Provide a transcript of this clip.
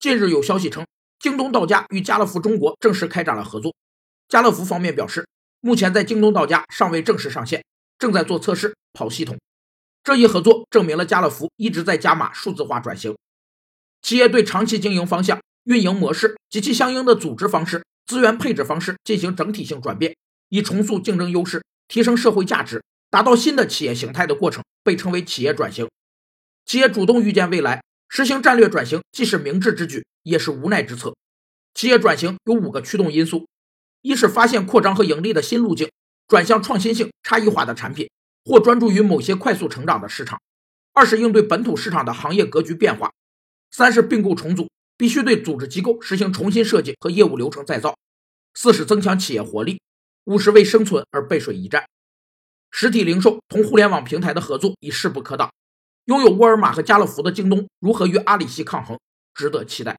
近日有消息称，京东到家与家乐福中国正式开展了合作。家乐福方面表示，目前在京东到家尚未正式上线，正在做测试跑系统。这一合作证明了家乐福一直在加码数字化转型。企业对长期经营方向、运营模式及其相应的组织方式、资源配置方式进行整体性转变，以重塑竞争优势、提升社会价值、达到新的企业形态的过程，被称为企业转型。企业主动预见未来，实行战略转型，既是明智之举，也是无奈之策。企业转型有五个驱动因素：一是发现扩张和盈利的新路径，转向创新性、差异化的产品，或专注于某些快速成长的市场；二是应对本土市场的行业格局变化。三是并购重组，必须对组织机构实行重新设计和业务流程再造；四是增强企业活力；五是为生存而背水一战。实体零售同互联网平台的合作已势不可挡，拥有沃尔玛和家乐福的京东如何与阿里系抗衡，值得期待。